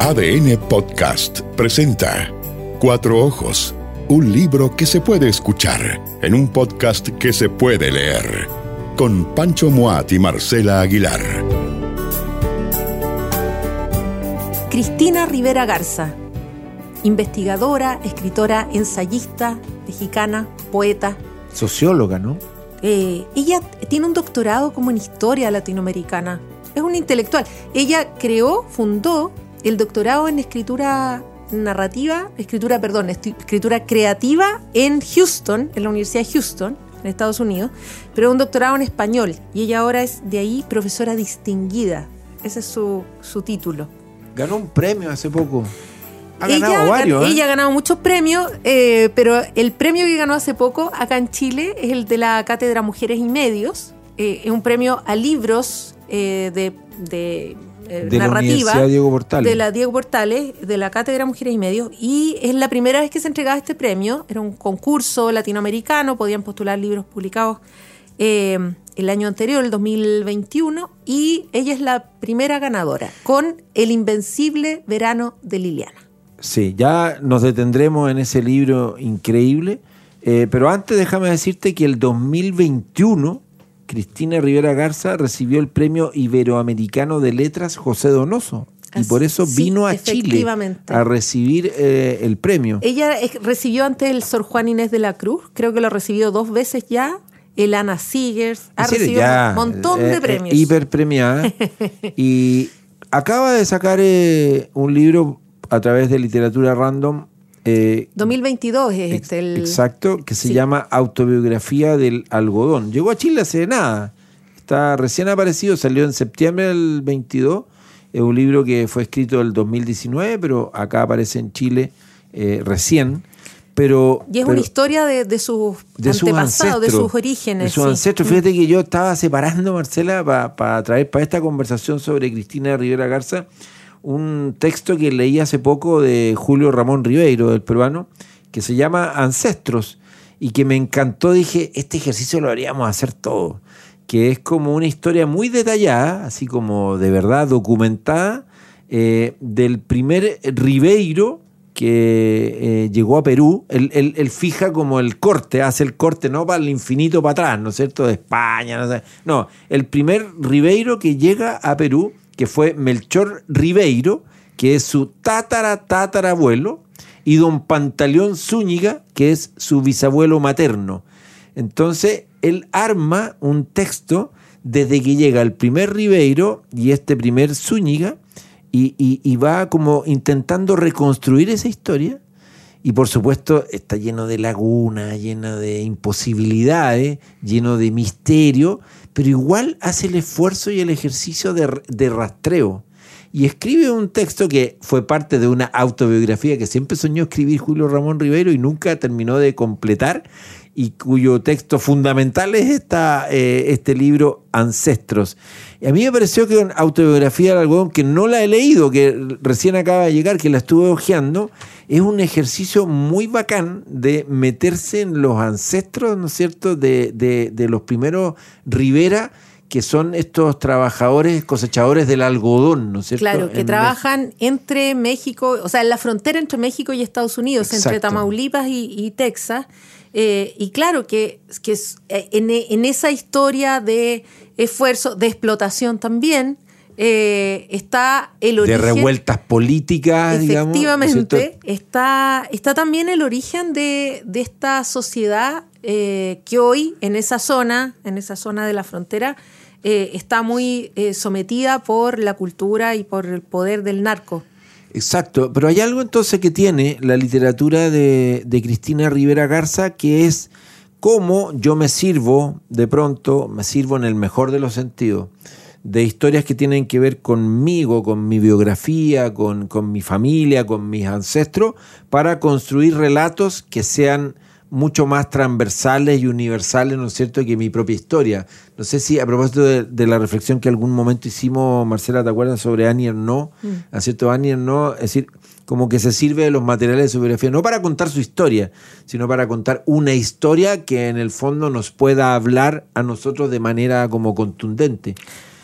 ADN Podcast presenta Cuatro Ojos, un libro que se puede escuchar en un podcast que se puede leer, con Pancho Moat y Marcela Aguilar. Cristina Rivera Garza, investigadora, escritora, ensayista, mexicana, poeta. Socióloga, ¿no? Eh, ella tiene un doctorado como en historia latinoamericana. Es una intelectual. Ella creó, fundó el doctorado en escritura narrativa, escritura, perdón, escritura creativa en Houston, en la Universidad de Houston, en Estados Unidos, pero un doctorado en español. Y ella ahora es de ahí profesora distinguida. Ese es su, su título. Ganó un premio hace poco. Ha ganado varios. ¿eh? Ella ha ganado muchos premios, eh, pero el premio que ganó hace poco acá en Chile es el de la Cátedra Mujeres y Medios. Eh, es un premio a libros de, de, narrativa la Diego Portales. de la Diego Portales, de la Cátedra Mujeres y Medios. Y es la primera vez que se entregaba este premio. Era un concurso latinoamericano, podían postular libros publicados el año anterior, el 2021, y ella es la primera ganadora con El Invencible Verano de Liliana. Sí, ya nos detendremos en ese libro increíble, eh, pero antes déjame decirte que el 2021 Cristina Rivera Garza recibió el Premio Iberoamericano de Letras José Donoso. Y por eso vino a Chile a recibir eh, el premio. Ella recibió ante el Sor Juan Inés de la Cruz, creo que lo recibió dos veces ya. El Ana Seegers, ha recibido un montón de eh, premios. hiper premiada. y acaba de sacar un libro a través de literatura random. 2022 eh, es este el... Exacto, que se llama Autobiografía del Algodón. Llegó a Chile hace nada. Está recién aparecido, salió en septiembre del 22. Es un libro que fue escrito el 2019, pero acá aparece en Chile eh, recién. Pero, y es una historia de, sus antepasados, de sus orígenes. De sus ancestros. Mm. Fíjate que yo estaba separando, Marcela, para traer para esta conversación sobre Cristina Rivera Garza un texto que leí hace poco de Julio Ramón Ribeiro, del peruano, que se llama Ancestros, y que me encantó. Dije, este ejercicio lo haríamos hacer todo, que es como una historia muy detallada, así como de verdad documentada, eh, del primer Ribeiro que eh, llegó a Perú, él, fija como el corte, hace el corte no para el infinito para atrás, ¿no es cierto?, de España, no sé. No, el primer Ribeiro que llega a Perú que fue Melchor Ribeiro, que es su tatara tatarabuelo, y don Pantaleón Zúñiga, que es su bisabuelo materno. Entonces, él arma un texto desde que llega el primer Ribeiro y este primer Zúñiga, y, va como intentando reconstruir esa historia. Y por supuesto está lleno de lagunas, lleno de imposibilidades, lleno de misterio, pero igual hace el esfuerzo y el ejercicio de, rastreo. Y escribe un texto que fue parte de una autobiografía que siempre soñó escribir Julio Ramón Rivero y nunca terminó de completar, y cuyo texto fundamental es esta, eh, este libro Ancestros. Y a mí me pareció que una autobiografía del algodón, que no la he leído, que recién acaba de llegar, que la estuve hojeando, es un ejercicio muy bacán de meterse en los ancestros, ¿no es cierto?, de, de, los primeros Rivera que son estos trabajadores cosechadores del algodón, ¿no es cierto? Claro, que trabajan entre México, o sea, en la frontera entre México y Estados Unidos, entre Tamaulipas y, Texas. Eh, y claro que, que eh, en, en, esa historia de esfuerzo, de explotación también, eh, está el origen. De revueltas políticas, digamos. Efectivamente, está, está también el origen de, esta sociedad eh, que hoy en esa zona, en esa zona de la frontera, está muy sometida por la cultura y por el poder del narco. Exacto, pero hay algo entonces que tiene la literatura de, Cristina Rivera Garza que es cómo yo me sirvo, de pronto, me sirvo en el mejor de los sentidos de historias que tienen que ver conmigo, con mi biografía, con, mi familia, con mis ancestros, para construir relatos que sean mucho más transversales y universales, ¿no es cierto?, que mi propia historia. No sé si a propósito de, la reflexión que algún momento hicimos, Marcela, ¿te acuerdas sobre Annie No? Mm. ¿A cierto? Annie No, es decir, como que se sirve de los materiales de su biografía, no para contar su historia, sino para contar una historia que en el fondo nos pueda hablar a nosotros de manera como contundente.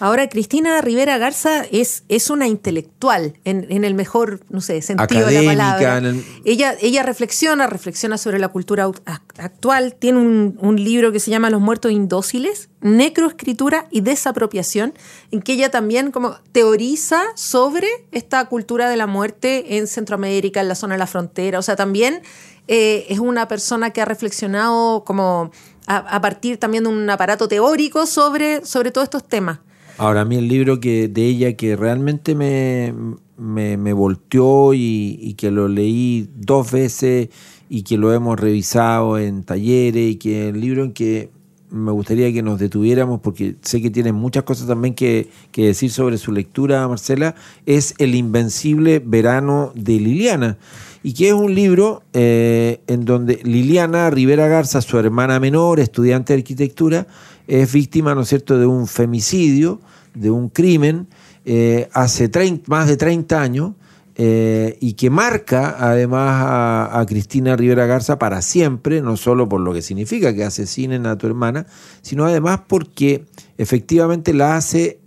Ahora, Cristina Rivera Garza es, es una intelectual, en, el mejor, no sé, sentido de la palabra. Ella, ella reflexiona, reflexiona sobre la cultura actual. Tiene un, un, libro que se llama Los muertos indóciles, necroescritura y desapropiación, en que ella también como teoriza sobre esta cultura de la muerte en Centroamérica, en la zona de la frontera. O sea, también eh, es una persona que ha reflexionado como a, partir también de un aparato teórico sobre, sobre todos estos temas. Ahora, a mí el libro que, de ella que realmente me, me, volteó y, que lo leí dos veces y que lo hemos revisado en talleres y que el libro en que me gustaría que nos detuviéramos porque sé que tiene muchas cosas también que, que decir sobre su lectura, Marcela, es El Invencible Verano de Liliana. Y que es un libro eh, en donde Liliana Rivera Garza, su hermana menor, estudiante de arquitectura, es víctima, ¿no es cierto?, de un femicidio, de un crimen, eh, hace más de 30 años, eh, y que marca además a, a, Cristina Rivera Garza para siempre, no solo por lo que significa que asesinen a tu hermana, sino además porque efectivamente la hace,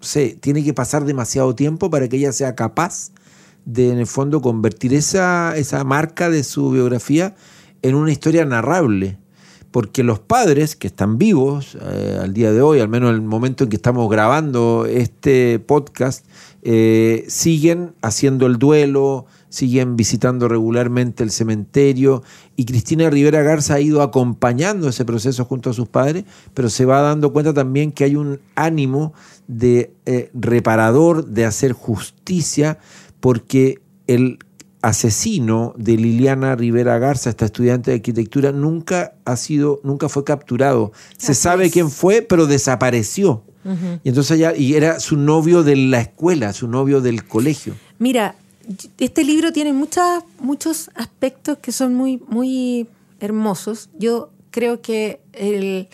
sé, tiene que pasar demasiado tiempo para que ella sea capaz de, en el fondo, convertir esa, esa marca de su biografía en una historia narrable. Porque los padres que están vivos eh, al día de hoy, al menos en el momento en que estamos grabando este podcast, eh, siguen haciendo el duelo, siguen visitando regularmente el cementerio y Cristina Rivera Garza ha ido acompañando ese proceso junto a sus padres, pero se va dando cuenta también que hay un ánimo de eh, reparador, de hacer justicia, porque el asesino de Liliana Rivera Garza, esta estudiante de arquitectura, nunca ha sido, nunca fue capturado. Se sabe quién fue, pero desapareció. Y entonces ya, y era su novio de la escuela, su novio del colegio. Mira, este libro tiene muchas, muchos aspectos que son muy, muy hermosos. Yo creo que el,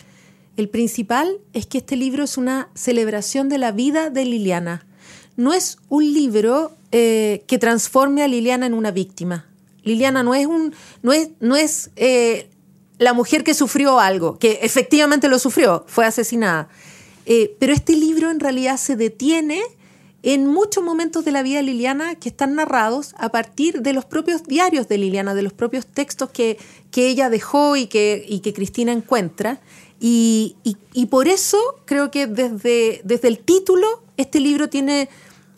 el principal es que este libro es una celebración de la vida de Liliana. No es un libro eh, que transforme a Liliana en una víctima. Liliana no es, un, no es, no es eh, la mujer que sufrió algo, que efectivamente lo sufrió, fue asesinada. Eh, pero este libro en realidad se detiene en muchos momentos de la vida de Liliana que están narrados a partir de los propios diarios de Liliana, de los propios textos que, que ella dejó y que, y que Cristina encuentra. Y, y, por eso creo que desde, desde el título este libro tiene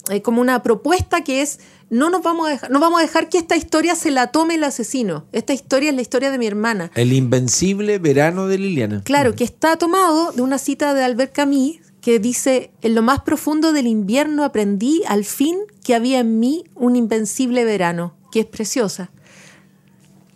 eh, como una propuesta que es no nos vamos a dejar, no vamos a dejar que esta historia se la tome el asesino. Esta historia es la historia de mi hermana. El invencible verano de Liliana. Claro, que está tomado de una cita de Albert Camus que dice, en lo más profundo del invierno aprendí al fin que había en mí un invencible verano, que es preciosa.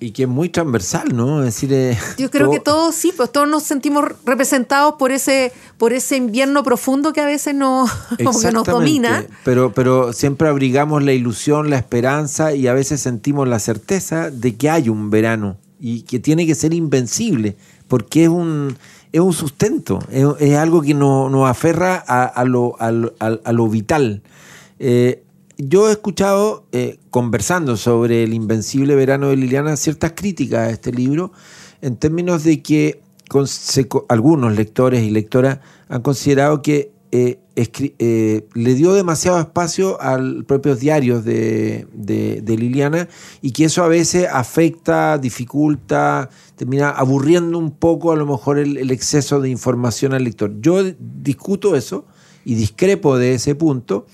Y que es muy transversal, ¿no? Es decir, eh, yo creo que todos sí, pues todos nos sentimos representados por ese, por ese invierno profundo que a veces no, nos domina. Pero, pero siempre abrigamos la ilusión, la esperanza y a veces sentimos la certeza de que hay un verano y que tiene que ser invencible, porque es un, es un sustento, es, algo que nos aferra a, lo, a, lo, vital. Eh, yo he escuchado, eh, conversando sobre el invencible verano de Liliana, ciertas críticas a este libro, en términos de que algunos lectores y lectoras han considerado que eh, eh, le dio demasiado espacio a los propios diarios de, Liliana y que eso a veces afecta, dificulta, termina aburriendo un poco a lo mejor el exceso de información al lector. Yo discuto eso y discrepo de ese punto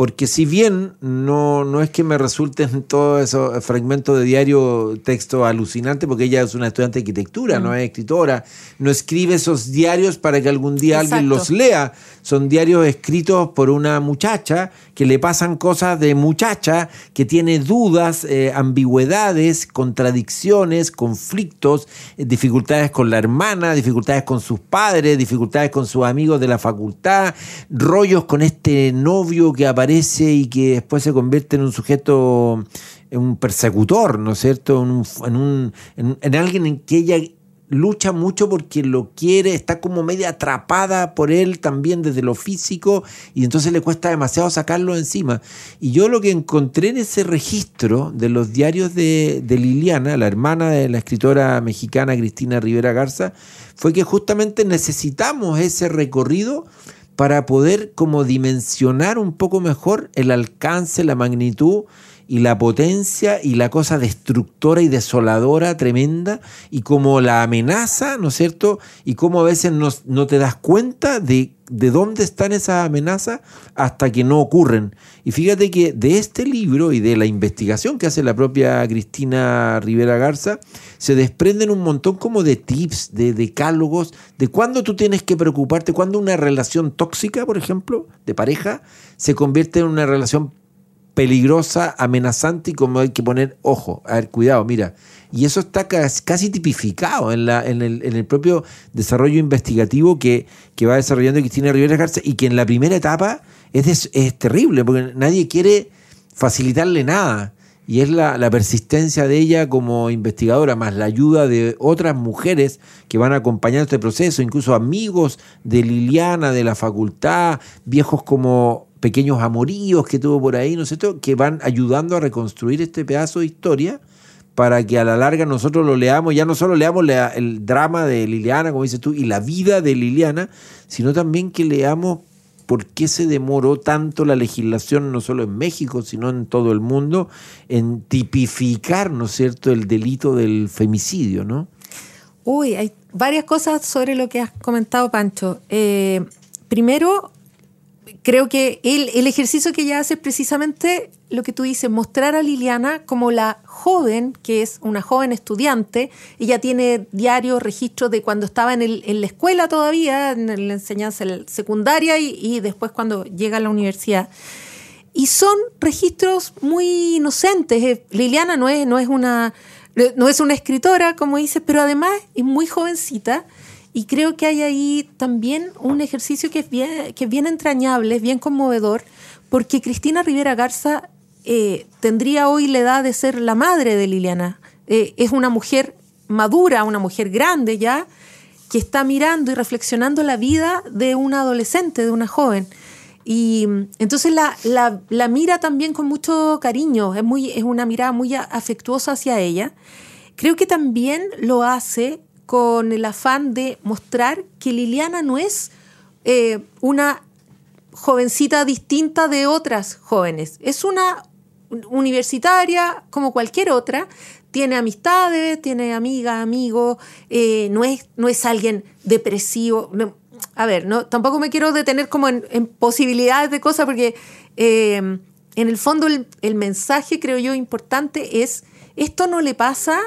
porque si bien no, no es que me resulten todos esos fragmentos de diario texto alucinante, porque ella es una estudiante de arquitectura, no es escritora, no escribe esos diarios para que algún día alguien los lea, son diarios escritos por una muchacha que le pasan cosas de muchacha, que tiene dudas, eh, ambigüedades, contradicciones, conflictos, eh, dificultades con la hermana, dificultades con sus padres, dificultades con sus amigos de la facultad, rollos con este novio que aparece y que después se convierte en un sujeto, en un persecutor, ¿no es cierto? En, un, en, en alguien en que ella lucha mucho porque lo quiere, está como media atrapada por él también desde lo físico y entonces le cuesta demasiado sacarlo encima. Y yo lo que encontré en ese registro de los diarios de, Liliana, la hermana de la escritora mexicana Cristina Rivera Garza, fue que justamente necesitamos ese recorrido para poder como dimensionar un poco mejor el alcance, la magnitud y la potencia y la cosa destructora y desoladora tremenda y como la amenaza, ¿no es cierto? Y cómo a veces no, no te das cuenta de, de dónde están esas amenazas hasta que no ocurren. Y fíjate que de este libro y de la investigación que hace la propia Cristina Rivera Garza, se desprenden un montón como de tips, de decálogos, de cuándo tú tienes que preocuparte, cuándo una relación tóxica, por ejemplo, de pareja, se convierte en una relación peligrosa, amenazante y como hay que poner ojo, a ver, cuidado, mira. Y eso está casi tipificado en, el, propio desarrollo investigativo que, que, va desarrollando Cristina Rivera Garza y que en la primera etapa es, es terrible porque nadie quiere facilitarle nada. Y es la, la, persistencia de ella como investigadora, más la ayuda de otras mujeres que van acompañando este proceso, incluso amigos de Liliana, de la facultad, viejos como pequeños amoríos que tuvo por ahí, ¿no sé que van ayudando a reconstruir este pedazo de historia para que a la larga nosotros lo leamos, ya no solo leamos el drama de Liliana, como dices tú, y la vida de Liliana, sino también que leamos por qué se demoró tanto la legislación, no solo en México, sino en todo el mundo, en tipificar, ¿no es cierto?, el delito del femicidio, ¿no? Uy, hay varias cosas sobre lo que has comentado, Pancho. Eh, primero, creo que el, el ejercicio que ella hace es precisamente lo que tú dices, mostrar a Liliana como la joven, que es una joven estudiante. Ella tiene diarios, registros de cuando estaba en, el, en la escuela todavía, en la enseñanza secundaria y, después cuando llega a la universidad. Y son registros muy inocentes. Eh, Liliana no es, no es, una, no es una escritora, como dices, pero además es muy jovencita y creo que hay ahí también un ejercicio que es bien, que es bien entrañable, es bien conmovedor, porque Cristina Rivera Garza eh, tendría hoy la edad de ser la madre de Liliana. Eh, es una mujer madura, una mujer grande ya, que está mirando y reflexionando la vida de una adolescente, de una joven. Y entonces la, la, la, mira también con mucho cariño, es, muy, es una mirada muy afectuosa hacia ella. Creo que también lo hace con el afán de mostrar que Liliana no es eh, una jovencita distinta de otras jóvenes, es una universitaria como cualquier otra, tiene amistades, tiene amigas, amigos, eh, no, es, no es alguien depresivo. a ver, no, tampoco me quiero detener como en, posibilidades de cosas porque eh, en el fondo el, el mensaje creo yo importante es esto no le pasa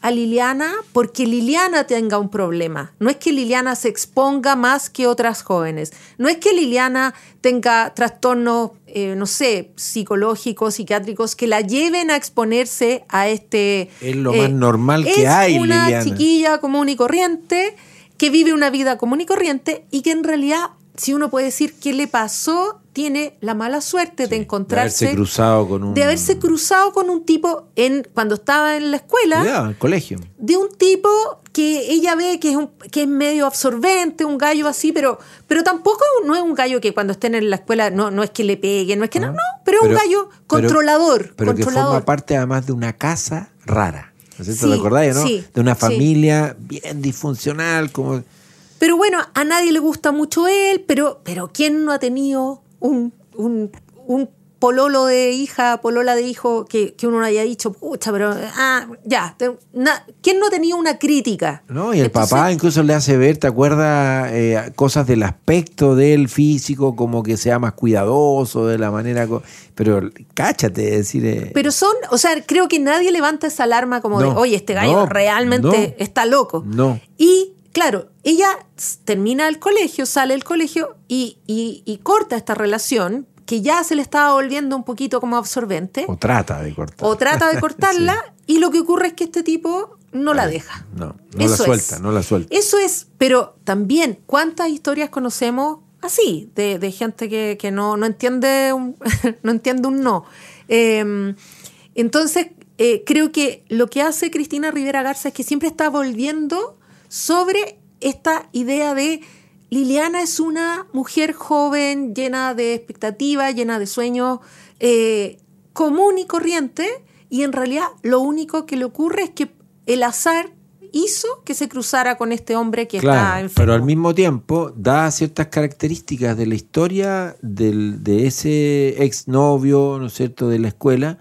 a Liliana porque Liliana tenga un problema. No es que Liliana se exponga más que otras jóvenes. No es que Liliana tenga trastornos, eh, no sé, psicológicos, psiquiátricos, que la lleven a exponerse a este... Es lo más eh, normal que hay, Es una chiquilla común y corriente que vive una vida común y corriente y que en realidad, si uno puede decir qué le pasó, tiene la mala suerte de encontrarse. De haberse cruzado con un. De haberse cruzado con un tipo en, cuando estaba en la escuela. en el colegio. De un tipo que ella ve que es, un, que es medio absorbente, un gallo así, pero, pero tampoco no es un gallo que cuando estén en la escuela no, no es que le pegue, no es que no, ah. no, pero es un gallo controlador. Pero, que forma parte además de una casa rara. ¿No es cierto? acordáis, no? de una familia bien disfuncional, como. Pero bueno, a nadie le gusta mucho él, pero, pero ¿quién no ha tenido un, un, un pololo de hija, polola de hijo, que, que uno no haya dicho, pucha, pero ah, ya, ¿quién no tenía una crítica? No, y el papá incluso le hace ver, ¿te acuerdas? Eh, cosas del aspecto del físico, como que sea más cuidadoso, de la manera... Pero cáchate, decir... Eh, pero son, o sea, creo que nadie levanta esa alarma como de, oye, este gallo realmente está loco. No. Y claro, ella termina el colegio, sale del colegio y, y, corta esta relación que ya se le estaba volviendo un poquito como absorbente. O trata de cortarla. O trata de cortarla y lo que ocurre es que este tipo no la deja. No, no la suelta, no la suelta. Eso es, pero también, ¿cuántas historias conocemos así? De, de gente que, que, no, no, entiende un, no entiende un no. Em, entonces, eh, creo que lo que hace Cristina Rivera Garza es que siempre está volviendo sobre esta idea de Liliana es una mujer joven, llena de expectativas, llena de sueños, eh, común y corriente, y en realidad lo único que le ocurre es que el azar hizo que se cruzara con este hombre que está Claro, enfermo. pero al mismo tiempo da ciertas características de la historia del- de ese exnovio, ¿no es cierto?, de la escuela.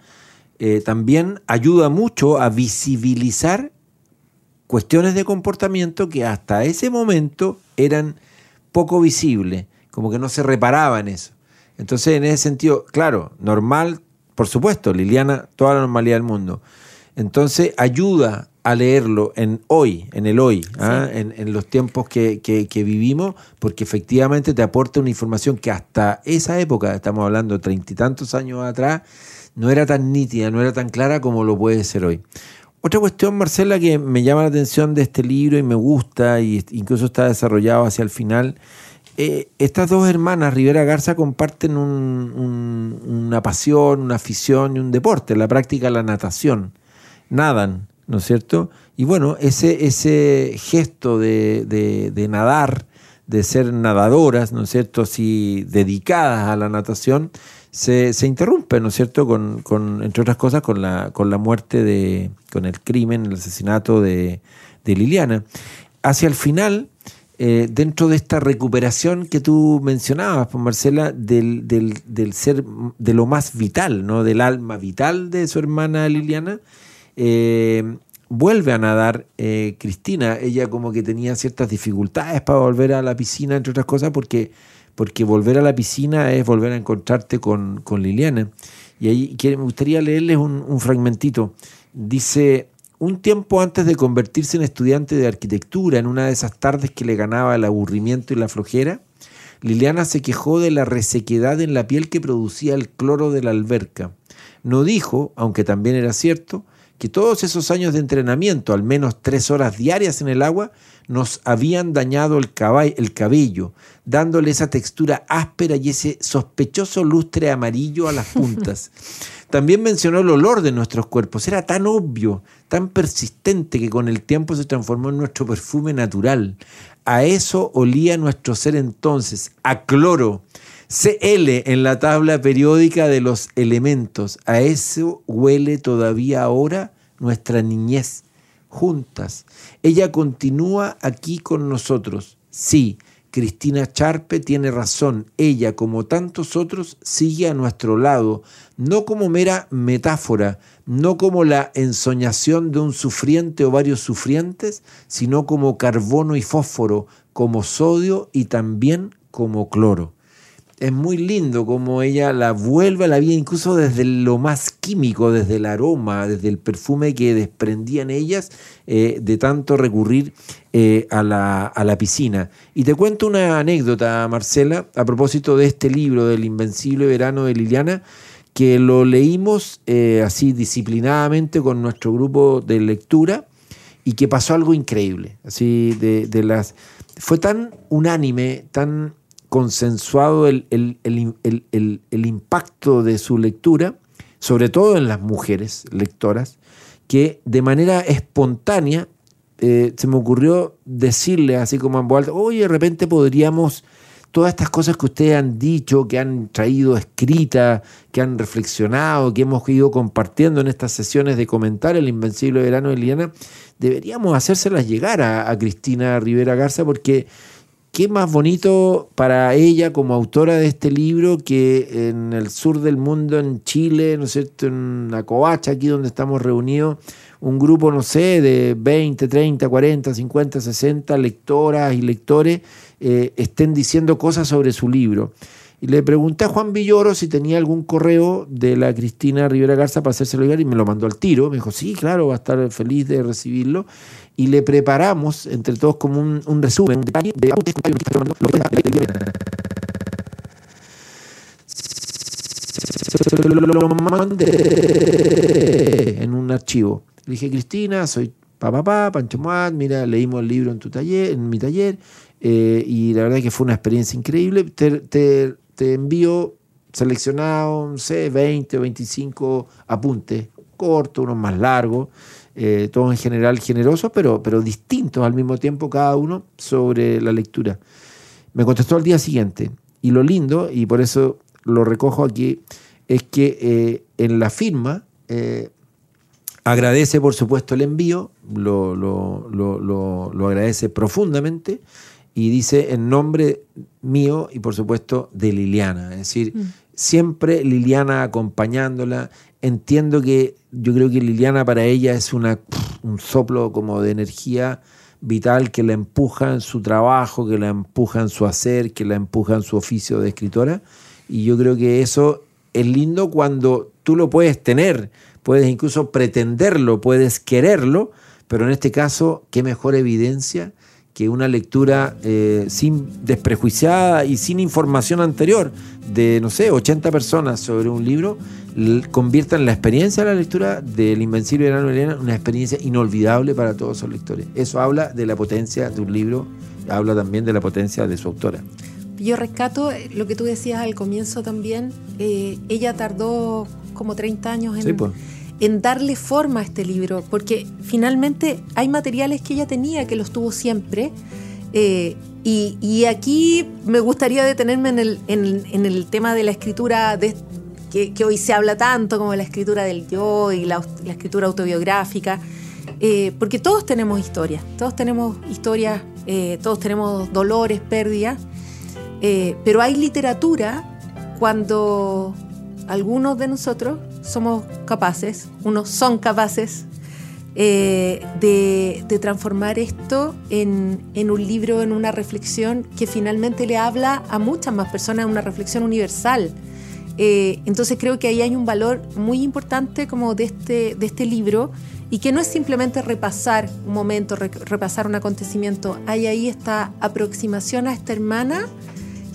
Eh, también ayuda mucho a visibilizar cuestiones de comportamiento que hasta ese momento eran poco visibles, como que no se reparaba en eso. Entonces, en ese sentido, claro, normal, por supuesto, Liliana, toda la normalidad del mundo. Entonces, ayuda a leerlo en hoy, en el hoy, ¿ah? en, en los tiempos que, que- que vivimos, porque efectivamente te aporta una información que hasta esa época, estamos hablando treinta y tantos años atrás, no era tan nítida, no era tan clara como lo puede ser hoy. Otra cuestión, Marcela, que me llama la atención de este libro y me gusta, y incluso está desarrollado hacia el final, eh, estas dos hermanas, Rivera Garza, comparten un- un- una pasión, una afición y un deporte, la práctica de la natación. Nadan, ¿no es cierto? Y bueno, ese, ese gesto de, nadar, de ser nadadoras, ¿no es cierto?, así dedicadas a la natación, se, interrumpe, ¿no es cierto?, con, entre otras cosas, con la, con la muerte de, con el crimen, el asesinato de, de Liliana. Hacia el final, eh, dentro de esta recuperación que tú mencionabas, pues, Marcela, del, del, del ser, de lo más vital, ¿no? Del alma vital de su hermana Liliana, eh, vuelve a nadar eh, Cristina. Ella como que tenía ciertas dificultades para volver a la piscina, entre otras cosas, porque, porque volver a la piscina es volver a encontrarte con, con Liliana. Y ahí me gustaría leerles un, un fragmentito. Dice, un tiempo antes de convertirse en estudiante de arquitectura, en una de esas tardes que le ganaba el aburrimiento y la flojera, Liliana se quejó de la resequedad en la piel que producía el cloro de la alberca. No dijo, aunque también era cierto, que todos esos años de entrenamiento, al menos tres horas diarias en el agua, nos habían dañado el, el cabello, dándole esa textura áspera y ese sospechoso lustre amarillo a las puntas. También mencionó el olor de nuestros cuerpos. Era tan obvio, tan persistente que con el tiempo se transformó en nuestro perfume natural. A eso olía nuestro ser entonces, a cloro. CL en la tabla periódica de los elementos. A eso huele todavía ahora nuestra niñez, juntas. Ella continúa aquí con nosotros. Sí, Cristina Charpe tiene razón. Ella, como tantos otros, sigue a nuestro lado, no como mera metáfora, no como la ensoñación de un sufriente o varios sufrientes, sino como carbono y fósforo, como sodio y también como cloro es muy lindo como ella la vuelve a la vida, incluso desde lo más químico, desde el aroma, desde el perfume que desprendían ellas eh, de tanto recurrir eh, a, la, a la piscina. Y te cuento una anécdota, Marcela, a propósito de este libro, del Invencible Verano de Liliana, que lo leímos eh, así disciplinadamente con nuestro grupo de lectura y que pasó algo increíble. Así de, de las. Fue tan unánime, tan consensuado el, el- el- el- impacto de su lectura, sobre todo en las mujeres lectoras, que de manera espontánea eh, se me ocurrió decirle así como en voz oye, de repente podríamos todas estas cosas que ustedes han dicho, que han traído escritas, que han reflexionado, que hemos ido compartiendo en estas sesiones de comentar el Invencible Verano de Liliana, deberíamos hacérselas llegar a, a Cristina Rivera Garza porque qué más bonito para ella como autora de este libro que en el sur del mundo, en Chile, ¿no es cierto?, en la Covacha, aquí donde estamos reunidos, un grupo, no sé, de 20, 30, 40, 50, 60 lectoras y lectores eh, estén diciendo cosas sobre su libro. Y le pregunté a Juan Villoro si tenía algún correo de la Cristina Rivera Garza para hacérselo llegar y me lo mandó al tiro. Me dijo, sí, claro, va a estar feliz de recibirlo. Y le preparamos entre todos como un, resumen, un detalle de lo mandé en un archivo. Le dije, Cristina, soy papá, pa, Pancho Muad, mira, leímos el libro en tu taller, en mi taller, eh, y la verdad que fue una experiencia increíble. Te- te envío seleccionado, no sé, 20 o 25 apuntes, cortos, unos más largos, eh, todos en general generosos, pero, pero distintos al mismo tiempo cada uno sobre la lectura. Me contestó al día siguiente. Y lo lindo, y por eso lo recojo aquí, es que eh, en la firma eh, Agradece, por supuesto, el envío, lo, lo, lo, lo, agradece profundamente y dice en nombre mío y, por supuesto, de Liliana. Es decir, mm. siempre Liliana acompañándola. Entiendo que yo creo que Liliana para ella es una, un soplo como de energía vital que la empuja en su trabajo, que la empuja en su hacer, que la empuja en su oficio de escritora. Y yo creo que eso es lindo cuando tú lo puedes tener, puedes incluso pretenderlo, puedes quererlo, pero en este caso, qué mejor evidencia que una lectura eh, sin desprejuiciada y sin información anterior de, no sé, 80 personas sobre un libro, conviertan la experiencia de la lectura del Invencible de Elena una experiencia inolvidable para todos los lectores. Eso habla de la potencia de un libro, habla también de la potencia de su autora. Yo rescato eh, lo que tú decías al comienzo también. Eh, ella tardó como 30 años en, pues. En, darle forma a este libro, porque finalmente hay materiales que ella tenía, que los tuvo siempre. Eh, y, aquí me gustaría detenerme en el, en, el tema de la escritura de, que, hoy se habla tanto, como la escritura del yo y la, escritura autobiográfica. porque todos tenemos historias, todos tenemos historias, todos tenemos dolores, pérdidas, eh, pero hay literatura cuando algunos de nosotros somos capaces, unos son capaces eh, de, transformar esto en, un libro, en una reflexión que finalmente le habla a muchas más personas, una reflexión universal. Eh, entonces creo que ahí hay un valor muy importante como de este, de este libro y que no es simplemente repasar un momento, repasar un acontecimiento, hay ahí esta aproximación a esta hermana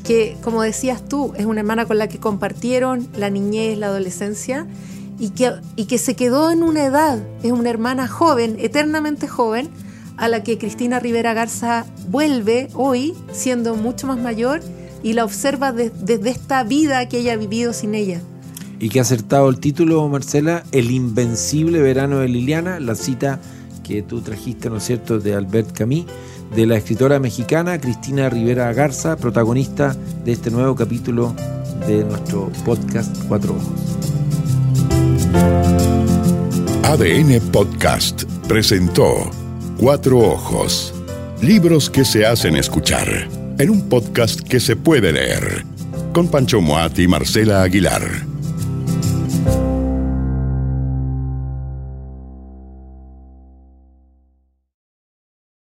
que, como decías tú, es una hermana con la que compartieron la niñez, la adolescencia, y que, y que se quedó en una edad, es una hermana joven, eternamente joven, a la que Cristina Rivera Garza vuelve hoy, siendo mucho más mayor, y la observa desde esta vida que ella ha vivido sin ella. Y que ha acertado el título, Marcela, El invencible verano de Liliana, la cita que tú trajiste, ¿no es cierto?, de Albert Camus de la escritora mexicana Cristina Rivera Garza, protagonista de este nuevo capítulo de nuestro podcast Cuatro Ojos. ADN Podcast presentó Cuatro Ojos, libros que se hacen escuchar, en un podcast que se puede leer, con Pancho Moat y Marcela Aguilar.